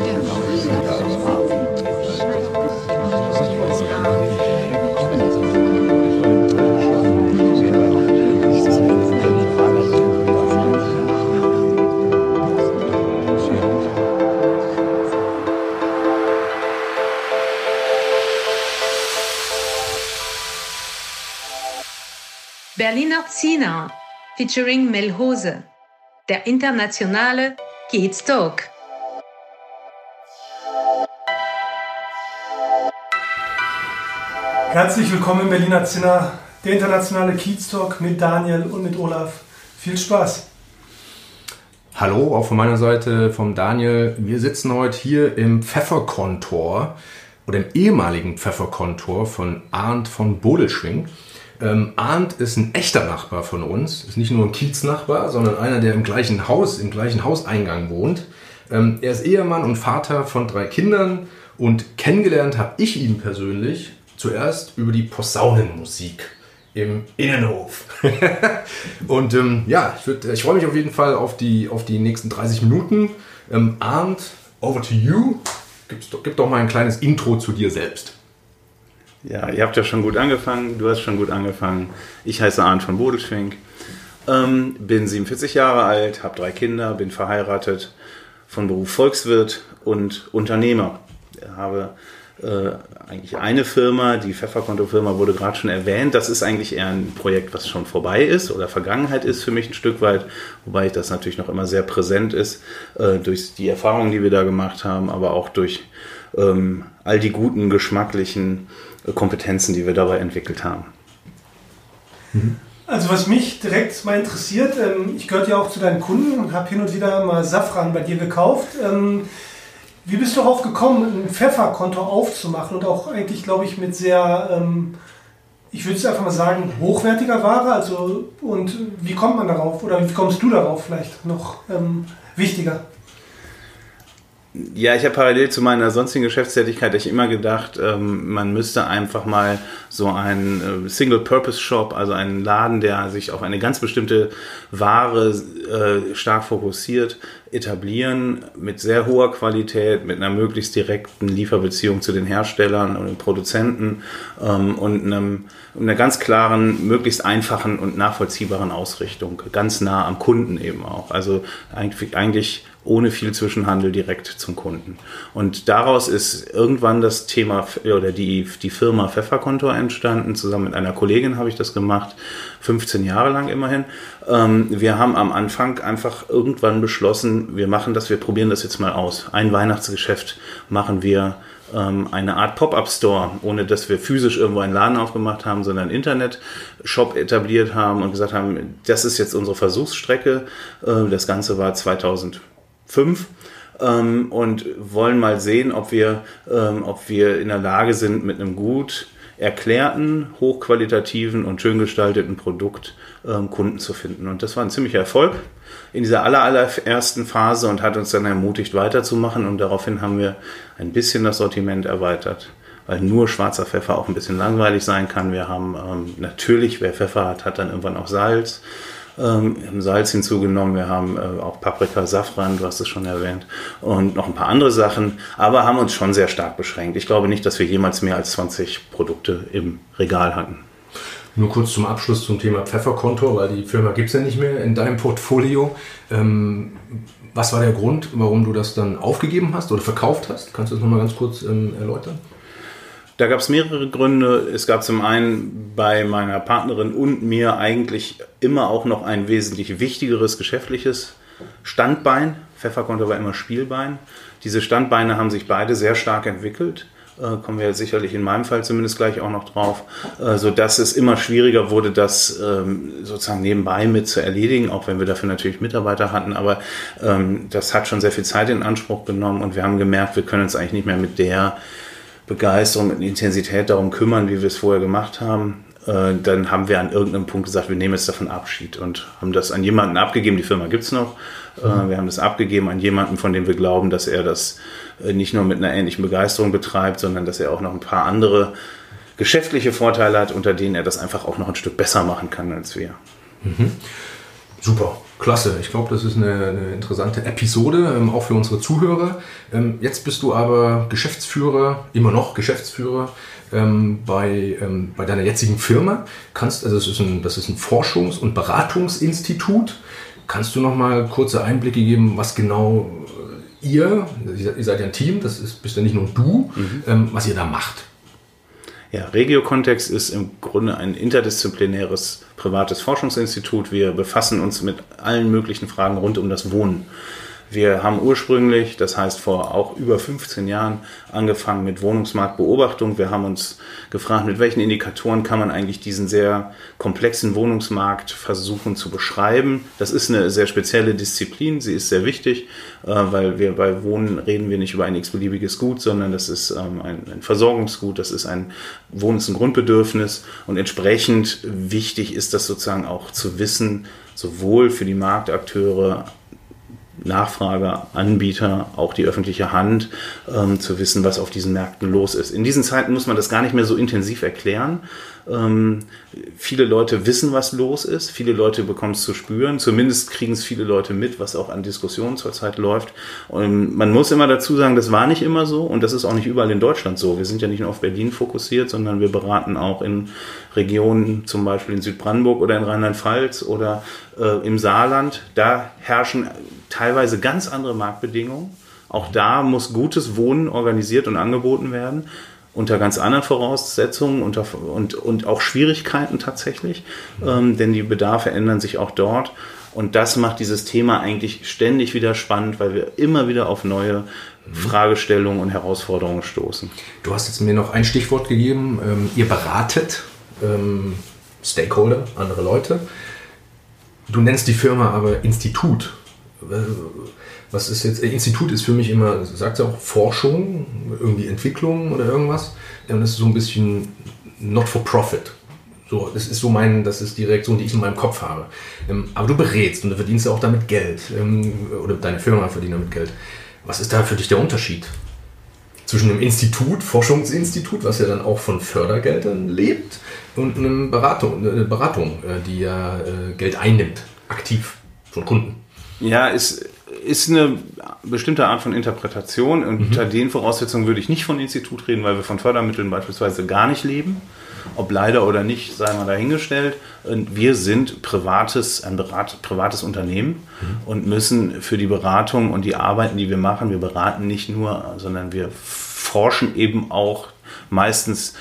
Berliner Zina featuring Melhose, der internationale Kids Talk. Herzlich willkommen im Berliner Zinner, der internationale Kiez Talk mit Daniel und mit Olaf. Viel Spaß! Hallo, auch von meiner Seite vom Daniel. Wir sitzen heute hier im Pfefferkontor oder im ehemaligen Pfefferkontor von Arndt von Bodelschwing. Ähm, Arndt ist ein echter Nachbar von uns, ist nicht nur ein Kieznachbar, sondern einer, der im gleichen Haus, im gleichen Hauseingang wohnt. Ähm, er ist Ehemann und Vater von drei Kindern und kennengelernt habe ich ihn persönlich zuerst über die Posaunenmusik im Innenhof. und ähm, ja, ich, würd, ich freue mich auf jeden Fall auf die, auf die nächsten 30 Minuten. Ähm, Arndt, over to you. Gib, gib doch mal ein kleines Intro zu dir selbst. Ja, ihr habt ja schon gut angefangen, du hast schon gut angefangen. Ich heiße Arndt von Bodelschwink, ähm, bin 47 Jahre alt, habe drei Kinder, bin verheiratet, von Beruf Volkswirt und Unternehmer. Habe äh, eigentlich eine Firma, die Pfefferkonto-Firma wurde gerade schon erwähnt. Das ist eigentlich eher ein Projekt, was schon vorbei ist oder Vergangenheit ist für mich ein Stück weit, wobei ich das natürlich noch immer sehr präsent ist äh, durch die Erfahrungen, die wir da gemacht haben, aber auch durch ähm, all die guten, geschmacklichen Kompetenzen, die wir dabei entwickelt haben. Also was mich direkt mal interessiert, ähm, ich gehöre ja auch zu deinen Kunden und habe hin und wieder mal Safran bei dir gekauft. Ähm, wie bist du darauf gekommen, ein Pfefferkonto aufzumachen und auch eigentlich, glaube ich, mit sehr, ähm, ich würde es einfach mal sagen, hochwertiger Ware? Also und wie kommt man darauf oder wie kommst du darauf vielleicht noch wichtiger? Ja, ich habe parallel zu meiner sonstigen Geschäftstätigkeit ich immer gedacht, ähm, man müsste einfach mal so einen äh, Single-Purpose-Shop, also einen Laden, der sich auf eine ganz bestimmte Ware äh, stark fokussiert, etablieren mit sehr hoher Qualität, mit einer möglichst direkten Lieferbeziehung zu den Herstellern und den Produzenten ähm, und einem, einer ganz klaren, möglichst einfachen und nachvollziehbaren Ausrichtung, ganz nah am Kunden eben auch. Also eigentlich, eigentlich ohne viel Zwischenhandel direkt zum Kunden. Und daraus ist irgendwann das Thema oder die, die Firma Pfefferkonto entstanden. Zusammen mit einer Kollegin habe ich das gemacht, 15 Jahre lang immerhin. Ähm, wir haben am Anfang einfach irgendwann beschlossen, wir machen das, wir probieren das jetzt mal aus. Ein Weihnachtsgeschäft machen wir ähm, eine Art Pop-up-Store, ohne dass wir physisch irgendwo einen Laden aufgemacht haben, sondern einen Internet-Shop etabliert haben und gesagt haben, das ist jetzt unsere Versuchsstrecke. Äh, das Ganze war 2000 fünf ähm, und wollen mal sehen, ob wir, ähm, ob wir in der Lage sind, mit einem gut erklärten, hochqualitativen und schön gestalteten Produkt ähm, Kunden zu finden. Und das war ein ziemlicher Erfolg in dieser aller, allerersten Phase und hat uns dann ermutigt, weiterzumachen. Und daraufhin haben wir ein bisschen das Sortiment erweitert weil nur schwarzer Pfeffer auch ein bisschen langweilig sein kann. Wir haben ähm, natürlich, wer Pfeffer hat, hat dann irgendwann auch Salz. Ähm, Salz hinzugenommen, wir haben äh, auch Paprika, Safran, du hast es schon erwähnt, und noch ein paar andere Sachen, aber haben uns schon sehr stark beschränkt. Ich glaube nicht, dass wir jemals mehr als 20 Produkte im Regal hatten. Nur kurz zum Abschluss zum Thema Pfefferkonto, weil die Firma gibt es ja nicht mehr in deinem Portfolio. Ähm, was war der Grund, warum du das dann aufgegeben hast oder verkauft hast? Kannst du das nochmal ganz kurz ähm, erläutern? Da gab es mehrere Gründe. Es gab zum einen bei meiner Partnerin und mir eigentlich immer auch noch ein wesentlich wichtigeres geschäftliches Standbein. Pfefferkonto war immer Spielbein. Diese Standbeine haben sich beide sehr stark entwickelt. Äh, kommen wir sicherlich in meinem Fall zumindest gleich auch noch drauf, äh, so dass es immer schwieriger wurde, das ähm, sozusagen nebenbei mit zu erledigen, auch wenn wir dafür natürlich Mitarbeiter hatten. Aber ähm, das hat schon sehr viel Zeit in Anspruch genommen und wir haben gemerkt, wir können uns eigentlich nicht mehr mit der Begeisterung und Intensität darum kümmern, wie wir es vorher gemacht haben, äh, dann haben wir an irgendeinem Punkt gesagt, wir nehmen jetzt davon Abschied und haben das an jemanden abgegeben. Die Firma gibt es noch. Äh, mhm. Wir haben das abgegeben an jemanden, von dem wir glauben, dass er das äh, nicht nur mit einer ähnlichen Begeisterung betreibt, sondern dass er auch noch ein paar andere geschäftliche Vorteile hat, unter denen er das einfach auch noch ein Stück besser machen kann als wir. Mhm. Super, klasse. Ich glaube, das ist eine, eine interessante Episode, ähm, auch für unsere Zuhörer. Ähm, jetzt bist du aber Geschäftsführer, immer noch Geschäftsführer ähm, bei, ähm, bei deiner jetzigen Firma. Kannst, also das ist ein, das ist ein Forschungs- und Beratungsinstitut. Kannst du noch mal kurze Einblicke geben, was genau ihr, ihr seid ja ein Team, das ist, bist ja nicht nur du, mhm. ähm, was ihr da macht? Ja, Regio-Kontext ist im Grunde ein interdisziplinäres privates Forschungsinstitut. Wir befassen uns mit allen möglichen Fragen rund um das Wohnen. Wir haben ursprünglich, das heißt vor auch über 15 Jahren, angefangen mit Wohnungsmarktbeobachtung. Wir haben uns gefragt, mit welchen Indikatoren kann man eigentlich diesen sehr komplexen Wohnungsmarkt versuchen zu beschreiben. Das ist eine sehr spezielle Disziplin, sie ist sehr wichtig, äh, weil wir bei Wohnen reden wir nicht über ein x-beliebiges Gut, sondern das ist ähm, ein Versorgungsgut, das ist ein Wohnen ist Grundbedürfnis und entsprechend wichtig ist das sozusagen auch zu wissen, sowohl für die Marktakteure Nachfrage, Anbieter, auch die öffentliche Hand, ähm, zu wissen, was auf diesen Märkten los ist. In diesen Zeiten muss man das gar nicht mehr so intensiv erklären. Ähm, viele Leute wissen, was los ist. Viele Leute bekommen es zu spüren. Zumindest kriegen es viele Leute mit, was auch an Diskussionen zurzeit läuft. Und man muss immer dazu sagen, das war nicht immer so und das ist auch nicht überall in Deutschland so. Wir sind ja nicht nur auf Berlin fokussiert, sondern wir beraten auch in Regionen, zum Beispiel in Südbrandenburg oder in Rheinland-Pfalz oder äh, im Saarland. Da herrschen teilweise ganz andere Marktbedingungen. Auch da muss gutes Wohnen organisiert und angeboten werden unter ganz anderen Voraussetzungen unter, und, und auch Schwierigkeiten tatsächlich, ähm, denn die Bedarfe ändern sich auch dort. Und das macht dieses Thema eigentlich ständig wieder spannend, weil wir immer wieder auf neue Fragestellungen und Herausforderungen stoßen. Du hast jetzt mir noch ein Stichwort gegeben. Ähm, ihr beratet ähm, Stakeholder, andere Leute. Du nennst die Firma aber Institut. Was ist jetzt, Institut ist für mich immer, sagt ja auch Forschung, irgendwie Entwicklung oder irgendwas. Und das ist so ein bisschen not for profit. So, das ist so mein, das ist die Reaktion, die ich in meinem Kopf habe. Ähm, aber du berätst und du verdienst ja auch damit Geld. Ähm, oder deine Firma verdient damit Geld. Was ist da für dich der Unterschied? Zwischen einem Institut, Forschungsinstitut, was ja dann auch von Fördergeldern lebt, und einem Beratung, eine Beratung, äh, die ja äh, Geld einnimmt, aktiv von Kunden. Ja, ist, ist eine bestimmte Art von Interpretation. Und mhm. unter den Voraussetzungen würde ich nicht von Institut reden, weil wir von Fördermitteln beispielsweise gar nicht leben. Ob leider oder nicht, sei mal dahingestellt. Und wir sind privates, ein Berat, privates Unternehmen mhm. und müssen für die Beratung und die Arbeiten, die wir machen, wir beraten nicht nur, sondern wir forschen eben auch meistens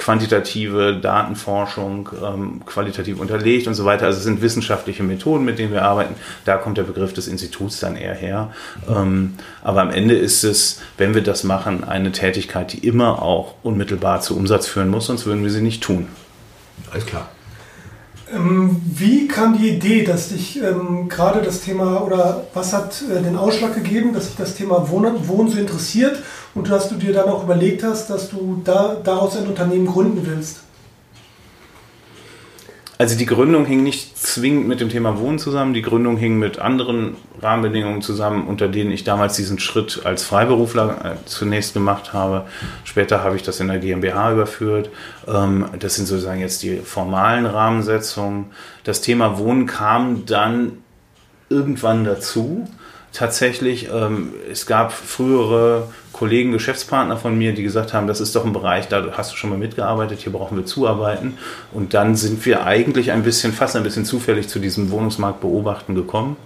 quantitative Datenforschung ähm, qualitativ unterlegt und so weiter. Also es sind wissenschaftliche Methoden, mit denen wir arbeiten. Da kommt der Begriff des Instituts dann eher her. Ähm, aber am Ende ist es, wenn wir das machen, eine Tätigkeit, die immer auch unmittelbar zu Umsatz führen muss, sonst würden wir sie nicht tun. Alles klar. Ähm, wie kam die Idee, dass dich ähm, gerade das Thema oder was hat äh, den Ausschlag gegeben, dass sich das Thema Wohnen, Wohnen so interessiert und dass du dir dann auch überlegt hast, dass du da, daraus ein Unternehmen gründen willst? Also die Gründung hing nicht zwingend mit dem Thema Wohnen zusammen, die Gründung hing mit anderen Rahmenbedingungen zusammen, unter denen ich damals diesen Schritt als Freiberufler äh, zunächst gemacht habe. Später habe ich das in der GmbH überführt. Ähm, das sind sozusagen jetzt die formalen Rahmensetzungen. Das Thema Wohnen kam dann irgendwann dazu tatsächlich, ähm, es gab frühere Kollegen, Geschäftspartner von mir, die gesagt haben, das ist doch ein Bereich, da hast du schon mal mitgearbeitet, hier brauchen wir zuarbeiten. Und dann sind wir eigentlich ein bisschen, fast ein bisschen zufällig zu diesem Wohnungsmarkt beobachten gekommen.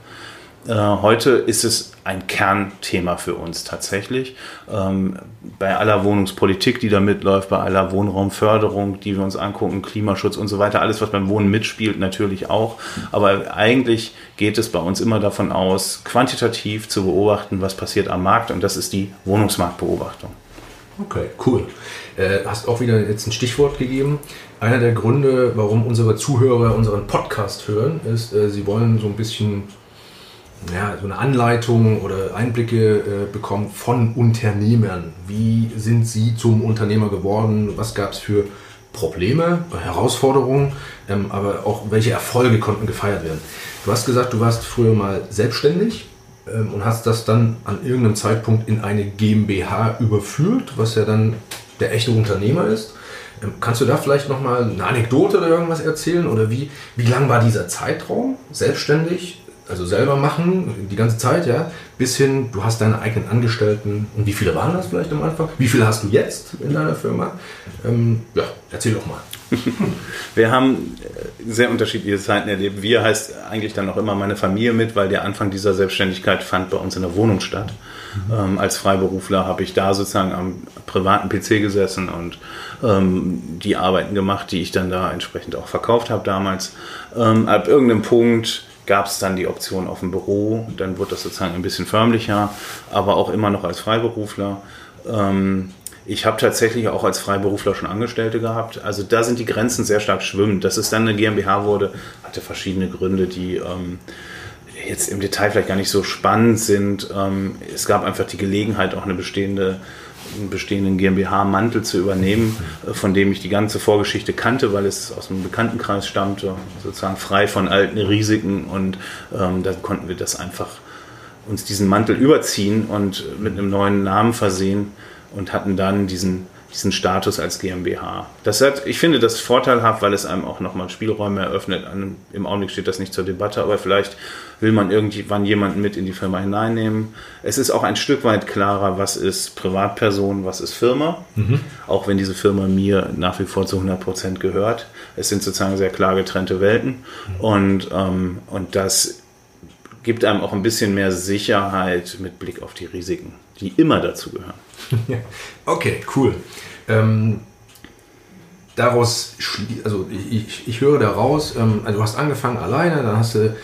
Äh, heute ist es ein Kernthema für uns tatsächlich. Ähm, bei aller Wohnungspolitik, die da mitläuft, bei aller Wohnraumförderung, die wir uns angucken, Klimaschutz und so weiter, alles, was beim Wohnen mitspielt, natürlich auch. Aber eigentlich geht es bei uns immer davon aus, quantitativ zu beobachten, was passiert am Markt und das ist die Wohnungsmarktbeobachtung. Okay, cool. Äh, hast auch wieder jetzt ein Stichwort gegeben. Einer der Gründe, warum unsere Zuhörer unseren Podcast hören, ist, äh, sie wollen so ein bisschen ja, so eine Anleitung oder Einblicke äh, bekommen von Unternehmern. Wie sind sie zum Unternehmer geworden? Was gab es für Probleme, Herausforderungen, ähm, aber auch welche Erfolge konnten gefeiert werden? Du hast gesagt, du warst früher mal selbstständig ähm, und hast das dann an irgendeinem Zeitpunkt in eine GmbH überführt, was ja dann der echte Unternehmer ist. Ähm, kannst du da vielleicht nochmal eine Anekdote oder irgendwas erzählen? Oder wie, wie lang war dieser Zeitraum selbstständig? Also selber machen, die ganze Zeit, ja, bis hin, du hast deine eigenen Angestellten. Und wie viele waren das vielleicht am Anfang? Wie viele hast du jetzt in deiner Firma? Ähm, ja, erzähl doch mal. Wir haben äh, sehr unterschiedliche Zeiten erlebt. Wir heißt eigentlich dann auch immer meine Familie mit, weil der Anfang dieser Selbstständigkeit fand bei uns in der Wohnung statt. Mhm. Ähm, als Freiberufler habe ich da sozusagen am privaten PC gesessen und ähm, die Arbeiten gemacht, die ich dann da entsprechend auch verkauft habe damals. Ähm, ab irgendeinem Punkt gab es dann die Option auf dem Büro, dann wurde das sozusagen ein bisschen förmlicher, aber auch immer noch als Freiberufler. Ähm, ich habe tatsächlich auch als Freiberufler schon Angestellte gehabt. Also da sind die Grenzen sehr stark schwimmend. Dass es dann eine GmbH wurde, hatte verschiedene Gründe, die ähm, jetzt im Detail vielleicht gar nicht so spannend sind. Ähm, es gab einfach die Gelegenheit, auch eine bestehende bestehenden GmbH-Mantel zu übernehmen, äh, von dem ich die ganze Vorgeschichte kannte, weil es aus einem Bekanntenkreis stammte, sozusagen frei von alten Risiken und ähm, da konnten wir das einfach uns diesen Mantel überziehen und mit einem neuen Namen versehen und hatten dann diesen, diesen Status als GmbH. Das hat, ich finde das vorteilhaft, weil es einem auch nochmal Spielräume eröffnet. Im Augenblick steht das nicht zur Debatte, aber vielleicht will man irgendwann jemanden mit in die Firma hineinnehmen. Es ist auch ein Stück weit klarer, was ist Privatperson, was ist Firma, mhm. auch wenn diese Firma mir nach wie vor zu 100 Prozent gehört. Es sind sozusagen sehr klar getrennte Welten mhm. und, ähm, und das gibt einem auch ein bisschen mehr Sicherheit mit Blick auf die Risiken, die immer dazu gehören. okay, cool. Ähm, daraus, also ich, ich höre daraus, ähm, also du hast angefangen alleine, dann hast du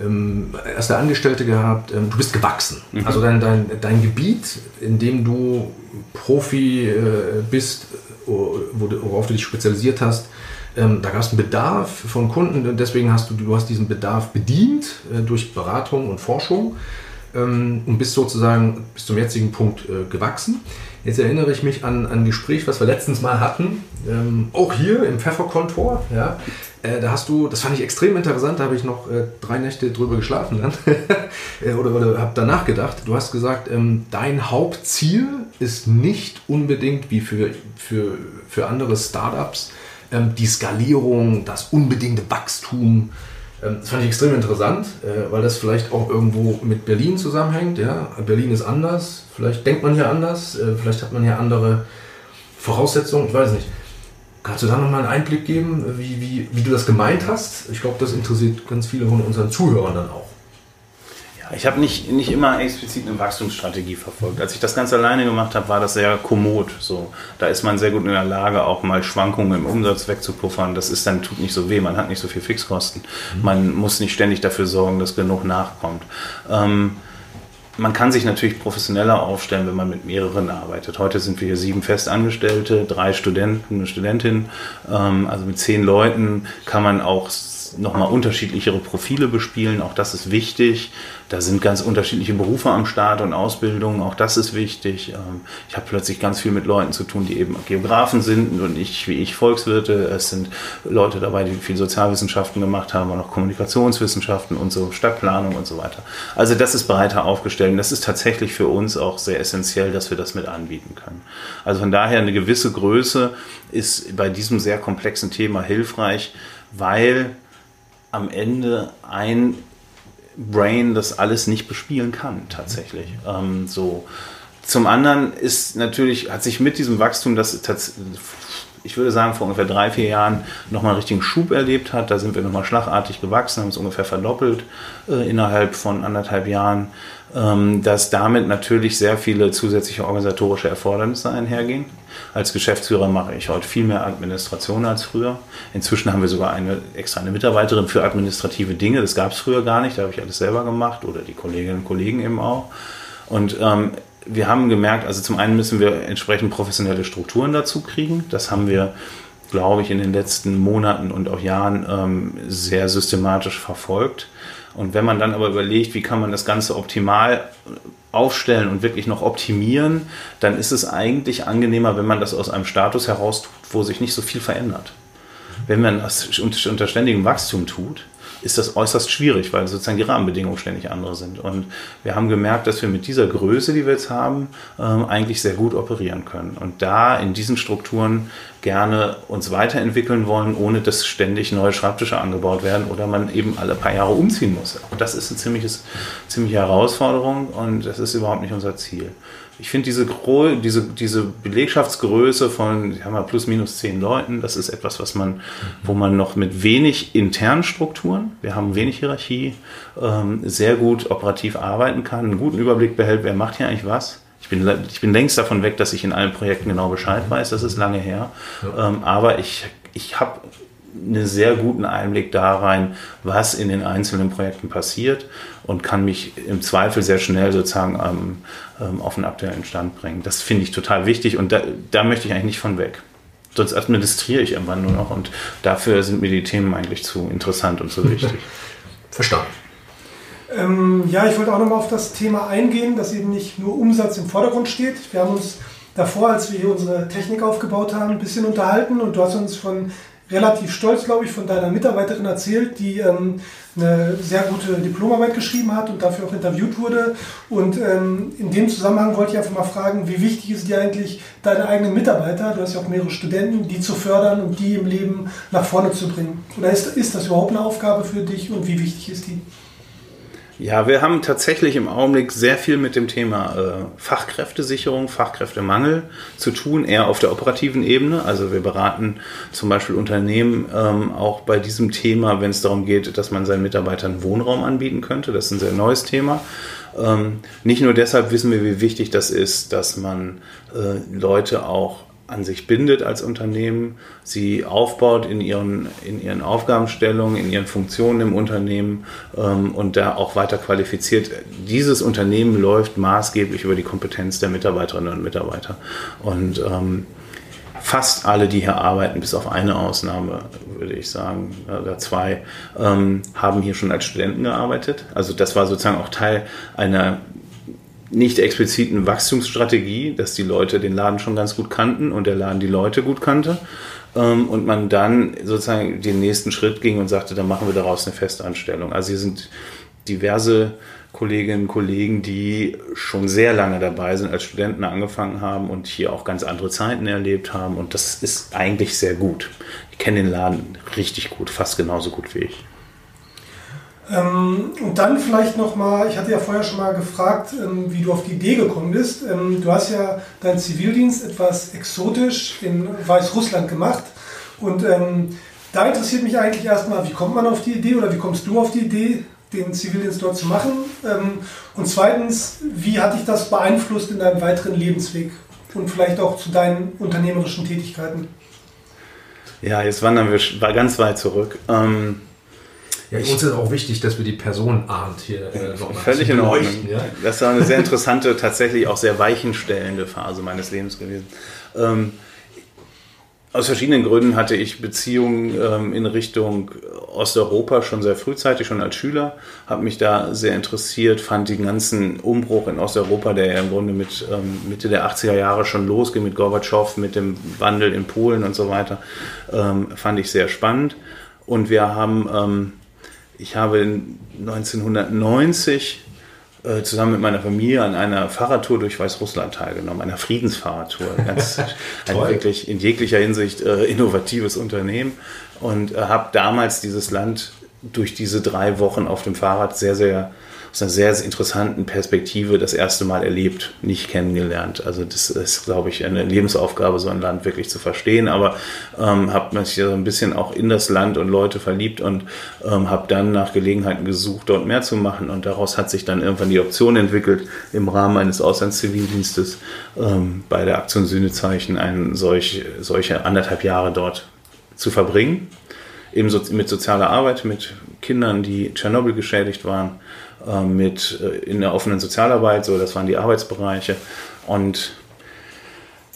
ähm, erste Angestellte gehabt, ähm, du bist gewachsen. Mhm. Also dein, dein, dein Gebiet, in dem du Profi äh, bist, worauf du dich spezialisiert hast, ähm, da gab es einen Bedarf von Kunden, deswegen hast du, du hast diesen Bedarf bedient äh, durch Beratung und Forschung ähm, und bist sozusagen bis zum jetzigen Punkt äh, gewachsen. Jetzt erinnere ich mich an, an ein Gespräch, was wir letztens mal hatten, ähm, auch hier im Pfefferkontor. Ja, äh, da hast du, das fand ich extrem interessant, da habe ich noch äh, drei Nächte drüber geschlafen dann äh, oder, oder habe danach gedacht. Du hast gesagt, ähm, dein Hauptziel ist nicht unbedingt wie für, für, für andere Startups ähm, die Skalierung, das unbedingte Wachstum. Ähm, das fand ich extrem interessant, äh, weil das vielleicht auch irgendwo mit Berlin zusammenhängt. Ja? Berlin ist anders, vielleicht denkt man hier anders, äh, vielleicht hat man hier andere Voraussetzungen, ich weiß nicht. Kannst du da nochmal einen Einblick geben, wie, wie, wie du das gemeint hast? Ich glaube, das interessiert ganz viele von unseren Zuhörern dann auch. Ich habe nicht, nicht immer explizit eine Wachstumsstrategie verfolgt. Als ich das ganz alleine gemacht habe, war das sehr kommod. So, da ist man sehr gut in der Lage, auch mal Schwankungen im Umsatz wegzupuffern. Das ist dann tut nicht so weh. Man hat nicht so viel Fixkosten. Man muss nicht ständig dafür sorgen, dass genug nachkommt. Ähm, man kann sich natürlich professioneller aufstellen, wenn man mit mehreren arbeitet. Heute sind wir hier sieben Festangestellte, drei Studenten, eine Studentin. Ähm, also mit zehn Leuten kann man auch nochmal unterschiedlichere Profile bespielen. Auch das ist wichtig. Da sind ganz unterschiedliche Berufe am Start und Ausbildungen. Auch das ist wichtig. Ähm, ich habe plötzlich ganz viel mit Leuten zu tun, die eben Geografen sind und ich, wie ich, Volkswirte. Es sind Leute dabei, die viel Sozialwissenschaften gemacht haben und auch Kommunikationswissenschaften und so, Stadtplanung und so weiter. Also das ist breiter aufgestellt. Und das ist tatsächlich für uns auch sehr essentiell, dass wir das mit anbieten können. Also von daher eine gewisse Größe ist bei diesem sehr komplexen Thema hilfreich, weil am Ende ein Brain das alles nicht bespielen kann, tatsächlich. Ähm, so. Zum anderen ist natürlich, hat sich mit diesem Wachstum, das ich würde sagen, vor ungefähr drei, vier Jahren nochmal einen richtigen Schub erlebt hat. Da sind wir nochmal schlagartig gewachsen, haben es ungefähr verdoppelt äh, innerhalb von anderthalb Jahren, dass damit natürlich sehr viele zusätzliche organisatorische Erfordernisse einhergehen. Als Geschäftsführer mache ich heute viel mehr Administration als früher. Inzwischen haben wir sogar eine extra eine Mitarbeiterin für administrative Dinge. Das gab es früher gar nicht. Da habe ich alles selber gemacht oder die Kolleginnen und Kollegen eben auch. Und ähm, wir haben gemerkt, also zum einen müssen wir entsprechend professionelle Strukturen dazu kriegen. Das haben wir, glaube ich, in den letzten Monaten und auch Jahren ähm, sehr systematisch verfolgt. Und wenn man dann aber überlegt, wie kann man das Ganze optimal aufstellen und wirklich noch optimieren, dann ist es eigentlich angenehmer, wenn man das aus einem Status heraus tut, wo sich nicht so viel verändert. Wenn man das unter ständigem Wachstum tut, ist das äußerst schwierig, weil sozusagen die Rahmenbedingungen ständig andere sind. Und wir haben gemerkt, dass wir mit dieser Größe, die wir jetzt haben, ähm, eigentlich sehr gut operieren können. Und da in diesen Strukturen gerne uns weiterentwickeln wollen, ohne dass ständig neue Schreibtische angebaut werden oder man eben alle paar Jahre umziehen muss. Auch das ist eine ziemliche Herausforderung und das ist überhaupt nicht unser Ziel ich finde diese, diese, diese Belegschaftsgröße von sagen wir, plus minus zehn Leuten, das ist etwas, was man, wo man noch mit wenig internen Strukturen, wir haben wenig Hierarchie, ähm, sehr gut operativ arbeiten kann, einen guten Überblick behält, wer macht hier eigentlich was. Ich bin, ich bin längst davon weg, dass ich in allen Projekten genau Bescheid weiß, das ist lange her. Ja. Ähm, aber ich, ich habe einen sehr guten Einblick da rein, was in den einzelnen Projekten passiert und kann mich im Zweifel sehr schnell sozusagen ähm, ähm, auf den aktuellen Stand bringen. Das finde ich total wichtig und da, da möchte ich eigentlich nicht von weg. Sonst administriere ich irgendwann nur noch und dafür sind mir die Themen eigentlich zu interessant und zu wichtig. Verstanden. Ähm, ja, ich wollte auch nochmal auf das Thema eingehen, dass eben nicht nur Umsatz im Vordergrund steht. Wir haben uns davor, als wir hier unsere Technik aufgebaut haben, ein bisschen unterhalten und du hast uns von relativ stolz, glaube ich, von deiner Mitarbeiterin erzählt, die ähm, eine sehr gute Diplomarbeit geschrieben hat und dafür auch interviewt wurde. Und ähm, in dem Zusammenhang wollte ich einfach mal fragen, wie wichtig ist dir eigentlich, deine eigenen Mitarbeiter, du hast ja auch mehrere Studenten, die zu fördern und die im Leben nach vorne zu bringen? Oder ist, ist das überhaupt eine Aufgabe für dich und wie wichtig ist die? Ja, wir haben tatsächlich im Augenblick sehr viel mit dem Thema äh, Fachkräftesicherung, Fachkräftemangel zu tun, eher auf der operativen Ebene. Also wir beraten zum Beispiel Unternehmen ähm, auch bei diesem Thema, wenn es darum geht, dass man seinen Mitarbeitern Wohnraum anbieten könnte. Das ist ein sehr neues Thema. Ähm, nicht nur deshalb wissen wir, wie wichtig das ist, dass man äh, Leute auch an sich bindet als Unternehmen, sie aufbaut in ihren, in ihren Aufgabenstellungen, in ihren Funktionen im Unternehmen ähm, und da auch weiter qualifiziert. Dieses Unternehmen läuft maßgeblich über die Kompetenz der Mitarbeiterinnen und Mitarbeiter. Und ähm, fast alle, die hier arbeiten, bis auf eine Ausnahme, würde ich sagen, oder zwei, ähm, haben hier schon als Studenten gearbeitet. Also das war sozusagen auch Teil einer nicht expliziten Wachstumsstrategie, dass die Leute den Laden schon ganz gut kannten und der Laden die Leute gut kannte. Ähm, und man dann sozusagen den nächsten Schritt ging und sagte, dann machen wir daraus eine Festanstellung. Also hier sind diverse Kolleginnen und Kollegen, die schon sehr lange dabei sind, als Studenten angefangen haben und hier auch ganz andere Zeiten erlebt haben. Und das ist eigentlich sehr gut. Ich kenne den Laden richtig gut, fast genauso gut wie ich. Ähm, und dann vielleicht nochmal, ich hatte ja vorher schon mal gefragt, ähm, wie du auf die Idee gekommen bist. Ähm, du hast ja deinen Zivildienst etwas exotisch in Weißrussland gemacht. Und ähm, da interessiert mich eigentlich erstmal, wie kommt man auf die Idee oder wie kommst du auf die Idee, den Zivildienst dort zu machen? Ähm, und zweitens, wie hat dich das beeinflusst in deinem weiteren Lebensweg und vielleicht auch zu deinen unternehmerischen Tätigkeiten? Ja, jetzt wandern wir ganz weit zurück. Ähm ja, uns ist auch wichtig, dass wir die Person ahnt hier äh, nochmal Völlig in Ordnung. Ja? Das war eine sehr interessante, tatsächlich auch sehr weichenstellende Phase meines Lebens gewesen. Ähm, aus verschiedenen Gründen hatte ich Beziehungen ähm, in Richtung Osteuropa schon sehr frühzeitig, schon als Schüler, habe mich da sehr interessiert, fand den ganzen Umbruch in Osteuropa, der ja im Grunde mit ähm, Mitte der 80er Jahre schon losging, mit Gorbatschow, mit dem Wandel in Polen und so weiter, ähm, fand ich sehr spannend. Und wir haben ähm, ich habe 1990 äh, zusammen mit meiner Familie an einer Fahrradtour durch Weißrussland teilgenommen, einer Friedensfahrradtour. Ganz ein wirklich in jeglicher Hinsicht äh, innovatives Unternehmen und äh, habe damals dieses Land durch diese drei Wochen auf dem Fahrrad sehr, sehr aus einer sehr, sehr interessanten Perspektive das erste Mal erlebt, nicht kennengelernt. Also das ist, glaube ich, eine Lebensaufgabe, so ein Land wirklich zu verstehen. Aber ähm, habe mich so ein bisschen auch in das Land und Leute verliebt und ähm, habe dann nach Gelegenheiten gesucht, dort mehr zu machen. Und daraus hat sich dann irgendwann die Option entwickelt, im Rahmen eines Auslandszivildienstes ähm, bei der Aktion Sühnezeichen ein solch, solche anderthalb Jahre dort zu verbringen. Eben so, mit sozialer Arbeit, mit Kindern, die Tschernobyl geschädigt waren äh, mit äh, in der offenen Sozialarbeit, so das waren die Arbeitsbereiche. Und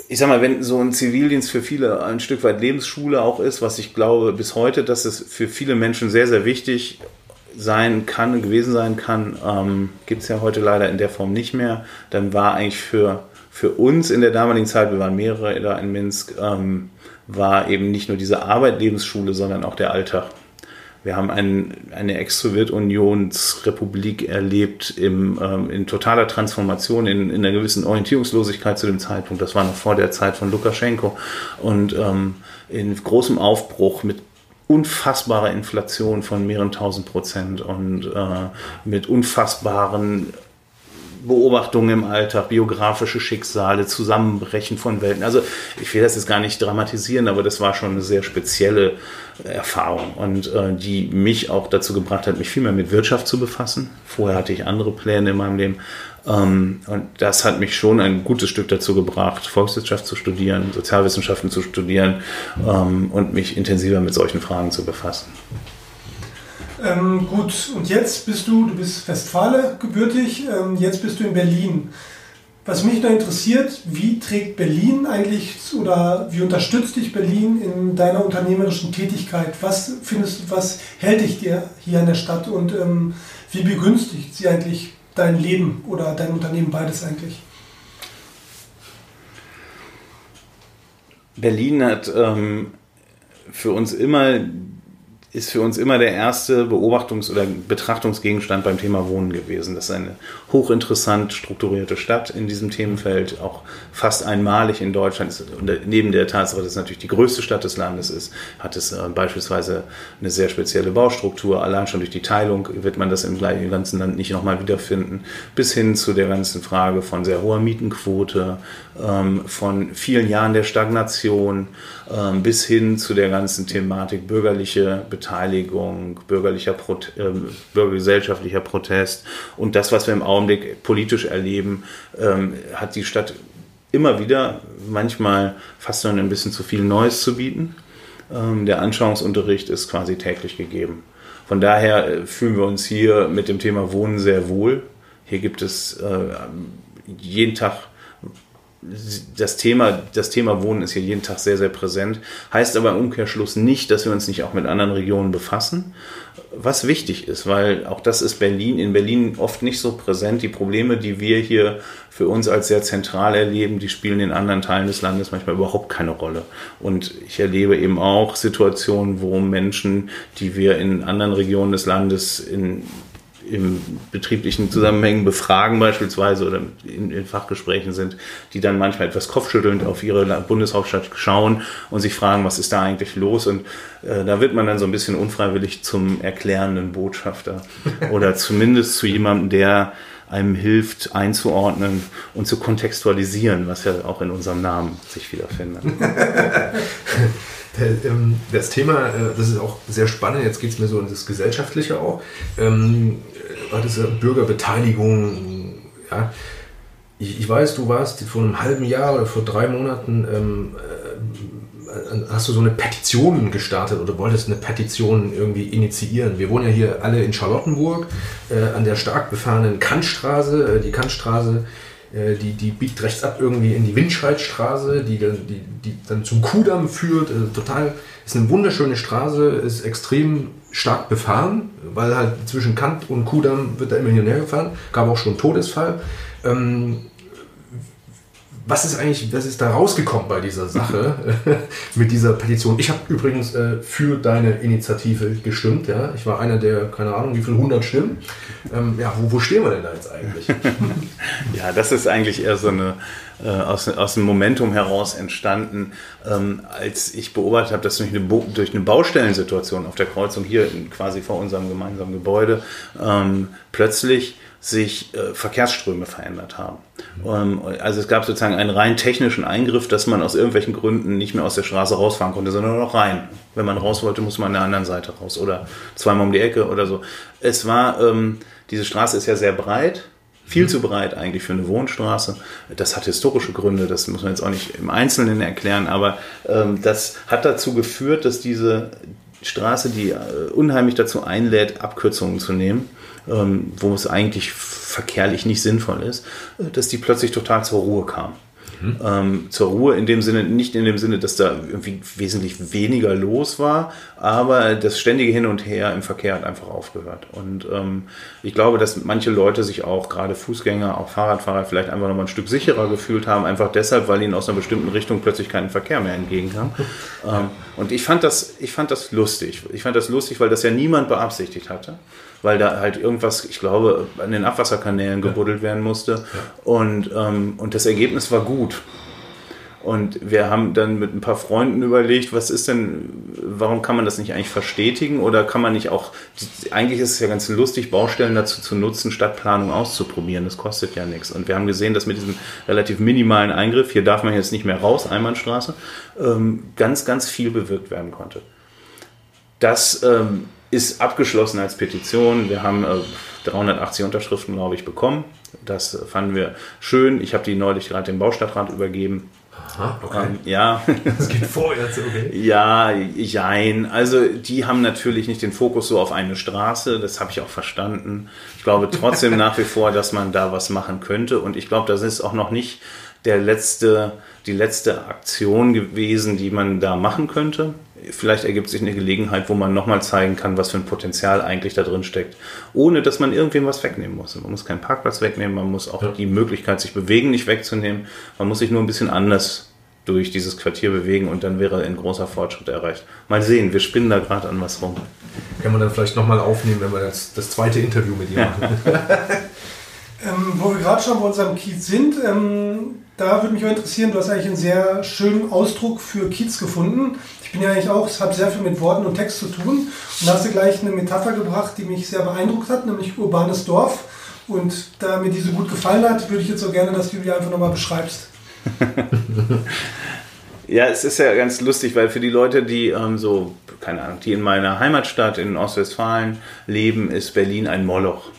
ich sag mal, wenn so ein Zivildienst für viele ein Stück weit Lebensschule auch ist, was ich glaube bis heute, dass es für viele Menschen sehr, sehr wichtig sein kann, gewesen sein kann, ähm, gibt es ja heute leider in der Form nicht mehr, dann war eigentlich für, für uns in der damaligen Zeit, wir waren mehrere da in Minsk, ähm, war eben nicht nur diese Arbeit Lebensschule, sondern auch der Alltag wir haben ein, eine Ex-Sowjetunionsrepublik erlebt im, ähm, in totaler Transformation, in, in einer gewissen Orientierungslosigkeit zu dem Zeitpunkt. Das war noch vor der Zeit von Lukaschenko. Und ähm, in großem Aufbruch mit unfassbarer Inflation von mehreren tausend Prozent und äh, mit unfassbaren Beobachtungen im Alltag, biografische Schicksale, Zusammenbrechen von Welten. Also ich will das jetzt gar nicht dramatisieren, aber das war schon eine sehr spezielle Erfahrung und äh, die mich auch dazu gebracht hat, mich viel mehr mit Wirtschaft zu befassen. Vorher hatte ich andere Pläne in meinem Leben. Ähm, und das hat mich schon ein gutes Stück dazu gebracht, Volkswirtschaft zu studieren, Sozialwissenschaften zu studieren ähm, und mich intensiver mit solchen Fragen zu befassen. Ähm, gut, und jetzt bist du, du bist Westfale gebürtig, ähm, jetzt bist du in Berlin. Was mich noch interessiert, wie trägt Berlin eigentlich oder wie unterstützt dich Berlin in deiner unternehmerischen Tätigkeit? Was findest du, was hält dich dir hier in der Stadt und ähm, wie begünstigt sie eigentlich dein Leben oder dein Unternehmen beides eigentlich? Berlin hat ähm, für uns immer ist für uns immer der erste Beobachtungs- oder Betrachtungsgegenstand beim Thema Wohnen gewesen. Das ist eine hochinteressant strukturierte Stadt in diesem Themenfeld, auch fast einmalig in Deutschland. Und neben der Tatsache, dass es natürlich die größte Stadt des Landes ist, hat es äh, beispielsweise eine sehr spezielle Baustruktur. Allein schon durch die Teilung wird man das im ganzen Land nicht nochmal wiederfinden. Bis hin zu der ganzen Frage von sehr hoher Mietenquote, ähm, von vielen Jahren der Stagnation, bis hin zu der ganzen Thematik bürgerliche Beteiligung, bürgerlicher Prote äh, bürgergesellschaftlicher Protest und das, was wir im Augenblick politisch erleben, ähm, hat die Stadt immer wieder manchmal fast noch ein bisschen zu viel Neues zu bieten. Ähm, der Anschauungsunterricht ist quasi täglich gegeben. Von daher äh, fühlen wir uns hier mit dem Thema Wohnen sehr wohl. Hier gibt es äh, jeden Tag das Thema, das Thema Wohnen ist hier jeden Tag sehr, sehr präsent. Heißt aber im Umkehrschluss nicht, dass wir uns nicht auch mit anderen Regionen befassen. Was wichtig ist, weil auch das ist Berlin, in Berlin oft nicht so präsent. Die Probleme, die wir hier für uns als sehr zentral erleben, die spielen in anderen Teilen des Landes manchmal überhaupt keine Rolle. Und ich erlebe eben auch Situationen, wo Menschen, die wir in anderen Regionen des Landes in im betrieblichen Zusammenhängen befragen beispielsweise oder in, in, Fachgesprächen sind, die dann manchmal etwas kopfschüttelnd auf ihre Bundeshauptstadt schauen und sich fragen, was ist da eigentlich los? Und äh, da wird man dann so ein bisschen unfreiwillig zum erklärenden Botschafter oder zumindest zu jemandem, der einem hilft einzuordnen und zu kontextualisieren, was ja auch in unserem Namen sich wiederfindet. Ähm, das Thema, äh, das ist auch sehr spannend, jetzt geht es mir so in das Gesellschaftliche auch. War das Bürgerbeteiligung, ja. Ich, ich, weiß, du warst vor einem halben Jahr oder vor drei Monaten, ähm, äh, hast du so eine Petition gestartet oder wolltest eine Petition irgendwie initiieren. Wir wohnen ja hier alle in Charlottenburg äh, an der stark befahrenen Kantstraße. Äh, die Kantstraße äh, die, die biegt rechts ab irgendwie in die Windscheidstraße, die, die, die dann zum Kudamm führt. Also total, ist eine wunderschöne Straße, ist extrem stark befahren, weil halt zwischen Kant und Kudamm wird da immer hin und her gefahren. Gab auch schon einen Todesfall. Ähm, was ist eigentlich, was ist da rausgekommen bei dieser Sache mit dieser Petition? Ich habe übrigens äh, für deine Initiative gestimmt. Ja? Ich war einer der, keine Ahnung, wie viele 100 Stimmen. Ähm, ja, wo, wo stehen wir denn da jetzt eigentlich? ja, das ist eigentlich eher so eine äh, aus, aus dem Momentum heraus entstanden, ähm, als ich beobachtet habe, dass durch eine, durch eine Baustellensituation auf der Kreuzung hier quasi vor unserem gemeinsamen Gebäude ähm, plötzlich sich äh, Verkehrsströme verändert haben. Ähm, also es gab sozusagen einen rein technischen Eingriff, dass man aus irgendwelchen Gründen nicht mehr aus der Straße rausfahren konnte, sondern nur noch rein. Wenn man raus wollte, muss man an der anderen Seite raus oder zweimal um die Ecke oder so. Es war, ähm, diese Straße ist ja sehr breit, viel zu breit eigentlich für eine Wohnstraße. Das hat historische Gründe, das muss man jetzt auch nicht im Einzelnen erklären, aber ähm, das hat dazu geführt, dass diese Straße, die äh, unheimlich dazu einlädt, Abkürzungen zu nehmen, ähm, wo es eigentlich verkehrlich nicht sinnvoll ist, äh, dass die plötzlich total zur Ruhe kam. Mhm. Ähm, zur Ruhe in dem Sinne, nicht in dem Sinne, dass da irgendwie wesentlich weniger los war, aber das ständige Hin und Her im Verkehr hat einfach aufgehört. Und ähm, ich glaube, dass manche Leute sich auch, gerade Fußgänger, auch Fahrradfahrer, vielleicht einfach nochmal ein Stück sicherer gefühlt haben, einfach deshalb, weil ihnen aus einer bestimmten Richtung plötzlich kein Verkehr mehr entgegenkam. ähm, und ich fand, das, ich fand das lustig. Ich fand das lustig, weil das ja niemand beabsichtigt hatte weil da halt irgendwas, ich glaube, an den Abwasserkanälen gebuddelt werden musste. Und, ähm, und das Ergebnis war gut. Und wir haben dann mit ein paar Freunden überlegt, was ist denn, warum kann man das nicht eigentlich verstetigen oder kann man nicht auch, eigentlich ist es ja ganz lustig, Baustellen dazu zu nutzen, Stadtplanung auszuprobieren. Das kostet ja nichts. Und wir haben gesehen, dass mit diesem relativ minimalen Eingriff, hier darf man jetzt nicht mehr raus, Einbahnstraße, ähm, ganz, ganz viel bewirkt werden konnte. Das ähm, ist abgeschlossen als Petition. Wir haben 380 Unterschriften, glaube ich, bekommen. Das fanden wir schön. Ich habe die neulich gerade dem Baustadtrat übergeben. Aha, okay. Ähm, ja. Das geht vorwärts, okay. Ja, jein. Also die haben natürlich nicht den Fokus so auf eine Straße, das habe ich auch verstanden. Ich glaube trotzdem nach wie vor, dass man da was machen könnte. Und ich glaube, das ist auch noch nicht der letzte, die letzte Aktion gewesen, die man da machen könnte. Vielleicht ergibt sich eine Gelegenheit, wo man nochmal zeigen kann, was für ein Potenzial eigentlich da drin steckt, ohne dass man irgendwem was wegnehmen muss. Man muss keinen Parkplatz wegnehmen, man muss auch ja. die Möglichkeit, sich bewegen, nicht wegzunehmen. Man muss sich nur ein bisschen anders durch dieses Quartier bewegen und dann wäre ein großer Fortschritt erreicht. Mal sehen, wir spinnen da gerade an was rum. Kann man dann vielleicht nochmal aufnehmen, wenn wir das, das zweite Interview mit ihm machen. ähm, wo wir gerade schon bei unserem Kiez sind, ähm, da würde mich auch interessieren, du hast eigentlich einen sehr schönen Ausdruck für Kiez gefunden. Ich bin ja eigentlich auch, es hat sehr viel mit Worten und Text zu tun. Und da hast du gleich eine Metapher gebracht, die mich sehr beeindruckt hat, nämlich urbanes Dorf. Und da mir die so gut gefallen hat, würde ich jetzt so gerne, dass du die einfach nochmal beschreibst. ja, es ist ja ganz lustig, weil für die Leute, die ähm, so, keine Ahnung, die in meiner Heimatstadt in Ostwestfalen leben, ist Berlin ein Moloch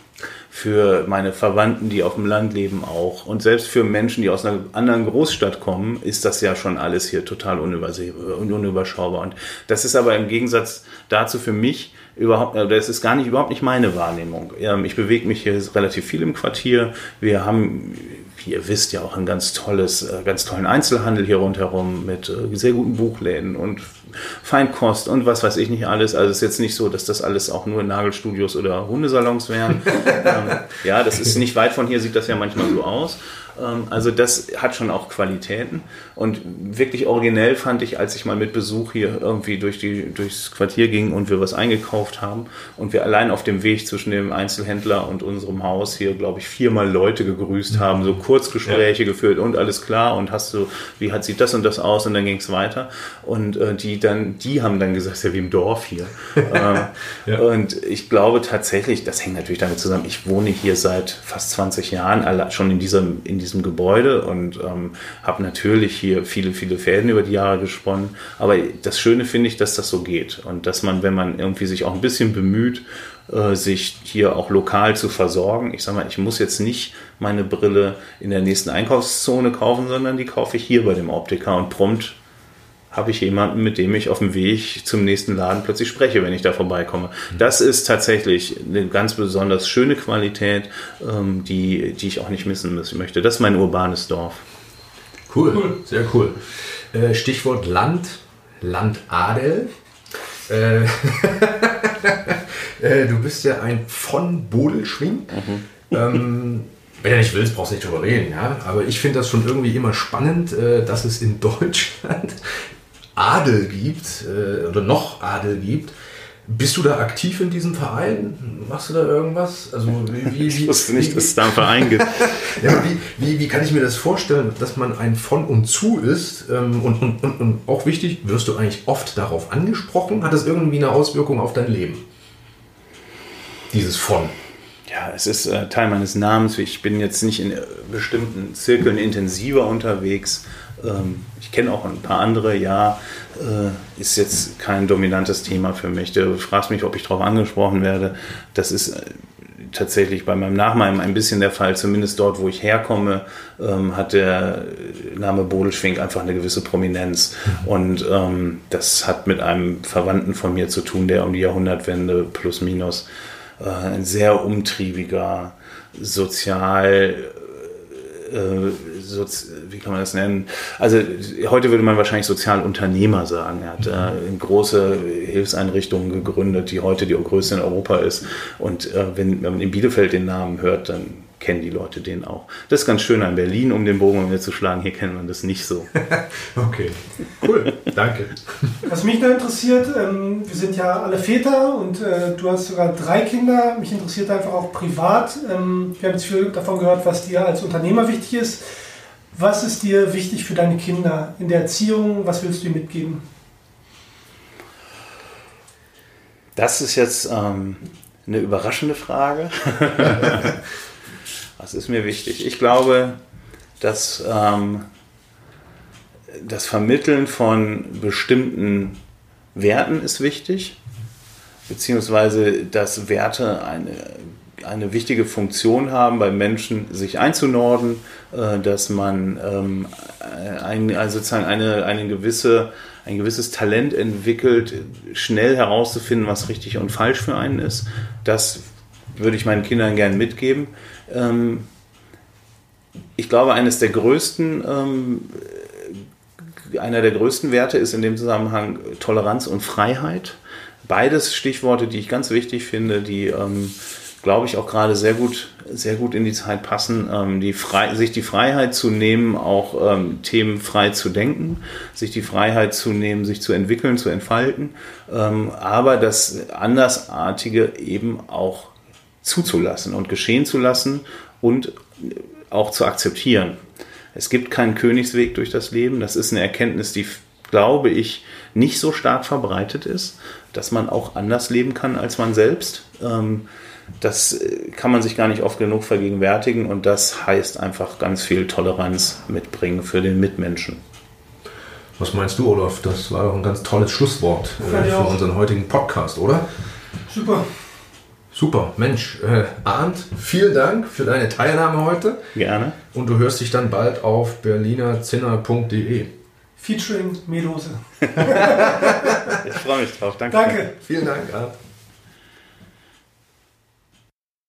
für meine Verwandten, die auf dem Land leben auch. Und selbst für Menschen, die aus einer anderen Großstadt kommen, ist das ja schon alles hier total unüberschaubar. Und das ist aber im Gegensatz dazu für mich überhaupt, äh, das ist gar nicht, überhaupt nicht meine Wahrnehmung. Ich bewege mich hier relativ viel im Quartier. Wir haben wie ihr wisst, ja auch ein ganz tolles, äh, ganz tollen Einzelhandel hier rundherum mit äh, sehr guten Buchläden und Feinkost und was weiß ich nicht alles. Also es ist jetzt nicht so, dass das alles auch nur Nagelstudios oder Hundesalons wären. ähm, ja, das ist nicht weit von hier, sieht das ja manchmal so aus. Ähm, also das hat schon auch Qualitäten. Und wirklich originell fand ich, als ich mal mit Besuch hier irgendwie durch die, durchs Quartier ging und wir was eingekauft haben und wir allein auf dem Weg zwischen dem Einzelhändler und unserem Haus hier, glaube ich, viermal Leute gegrüßt haben, so Kurzgespräche ja. geführt und alles klar und hast du, wie hat sieht das und das aus und dann ging es weiter. Und äh, die dann, die haben dann gesagt, ja wie im Dorf hier. ähm, ja. Und ich glaube tatsächlich, das hängt natürlich damit zusammen, ich wohne hier seit fast 20 Jahren schon in diesem, in diesem Gebäude und ähm, habe natürlich hier viele, viele Fäden über die Jahre gesponnen. Aber das Schöne finde ich, dass das so geht und dass man, wenn man irgendwie sich auch ein bisschen bemüht, äh, sich hier auch lokal zu versorgen. Ich sage mal, ich muss jetzt nicht meine Brille in der nächsten Einkaufszone kaufen, sondern die kaufe ich hier bei dem Optiker und prompt habe ich jemanden, mit dem ich auf dem Weg zum nächsten Laden plötzlich spreche, wenn ich da vorbeikomme. Das ist tatsächlich eine ganz besonders schöne Qualität, ähm, die, die ich auch nicht missen möchte. Das ist mein urbanes Dorf. Cool, cool. sehr cool. Äh, Stichwort Land, Landadel. Äh, äh, du bist ja ein von Bodelschwing. Mhm. Ähm, wenn du nicht willst, brauchst du nicht drüber reden, ja. Aber ich finde das schon irgendwie immer spannend, dass es in Deutschland Adel gibt äh, oder noch Adel gibt. Bist du da aktiv in diesem Verein? Machst du da irgendwas? Also wie, wie, ich wusste nicht, dass es da einen Verein gibt. ja, wie, wie, wie, kann ich mir das vorstellen, dass man ein von und zu ist? Ähm, und, und, und, und auch wichtig, wirst du eigentlich oft darauf angesprochen? Hat das irgendwie eine Auswirkung auf dein Leben? Dieses von. Ja, es ist äh, Teil meines Namens. Ich bin jetzt nicht in äh, bestimmten Zirkeln intensiver unterwegs. Ähm, ich kenne auch ein paar andere, ja, äh, ist jetzt kein dominantes Thema für mich. Du fragst mich, ob ich darauf angesprochen werde. Das ist äh, tatsächlich bei meinem Nachnamen ein bisschen der Fall, zumindest dort, wo ich herkomme, ähm, hat der Name Bodelschwing einfach eine gewisse Prominenz. Und ähm, das hat mit einem Verwandten von mir zu tun, der um die Jahrhundertwende plus minus äh, ein sehr umtriebiger, sozial so, wie kann man das nennen? Also heute würde man wahrscheinlich Sozialunternehmer sagen. Er hat äh, große Hilfseinrichtungen gegründet, die heute die größte in Europa ist. Und äh, wenn, wenn man in Bielefeld den Namen hört, dann kennen die Leute den auch. Das ist ganz schön an Berlin, um den Bogen wieder zu schlagen. Hier kennt man das nicht so. okay, cool, danke. Was mich noch interessiert, ähm, wir sind ja alle Väter und äh, du hast sogar drei Kinder. Mich interessiert einfach auch privat. Ähm, wir haben jetzt viel davon gehört, was dir als Unternehmer wichtig ist. Was ist dir wichtig für deine Kinder in der Erziehung? Was willst du ihnen mitgeben? Das ist jetzt ähm, eine überraschende Frage. Was ist mir wichtig? Ich glaube, dass ähm, das Vermitteln von bestimmten Werten ist wichtig, beziehungsweise dass Werte eine, eine wichtige Funktion haben, bei Menschen sich einzunorden, äh, dass man ähm, ein, also sozusagen eine, eine gewisse, ein gewisses Talent entwickelt, schnell herauszufinden, was richtig und falsch für einen ist. Das würde ich meinen Kindern gerne mitgeben. Ähm, ich glaube, eines der größten, ähm, einer der größten Werte ist in dem Zusammenhang Toleranz und Freiheit. Beides Stichworte, die ich ganz wichtig finde, die, ähm, glaube ich, auch gerade sehr gut, sehr gut in die Zeit passen, ähm, die frei, sich die Freiheit zu nehmen, auch ähm, Themen frei zu denken, sich die Freiheit zu nehmen, sich zu entwickeln, zu entfalten, ähm, aber das Andersartige eben auch zuzulassen und geschehen zu lassen und auch zu akzeptieren. Es gibt keinen Königsweg durch das Leben. Das ist eine Erkenntnis, die, glaube ich, nicht so stark verbreitet ist, dass man auch anders leben kann als man selbst. Ähm, das äh, kann man sich gar nicht oft genug vergegenwärtigen und das heißt einfach ganz viel Toleranz mitbringen für den Mitmenschen. Was meinst du, Olaf? Das war doch ein ganz tolles Schlusswort äh, für unseren heutigen Podcast, oder? Super. Super, Mensch, äh, Arndt, vielen Dank für deine Teilnahme heute. Gerne. Und du hörst dich dann bald auf berlinerzinner.de. Featuring Melose. ich freue mich drauf, danke. Danke. Vielen Dank, Arndt.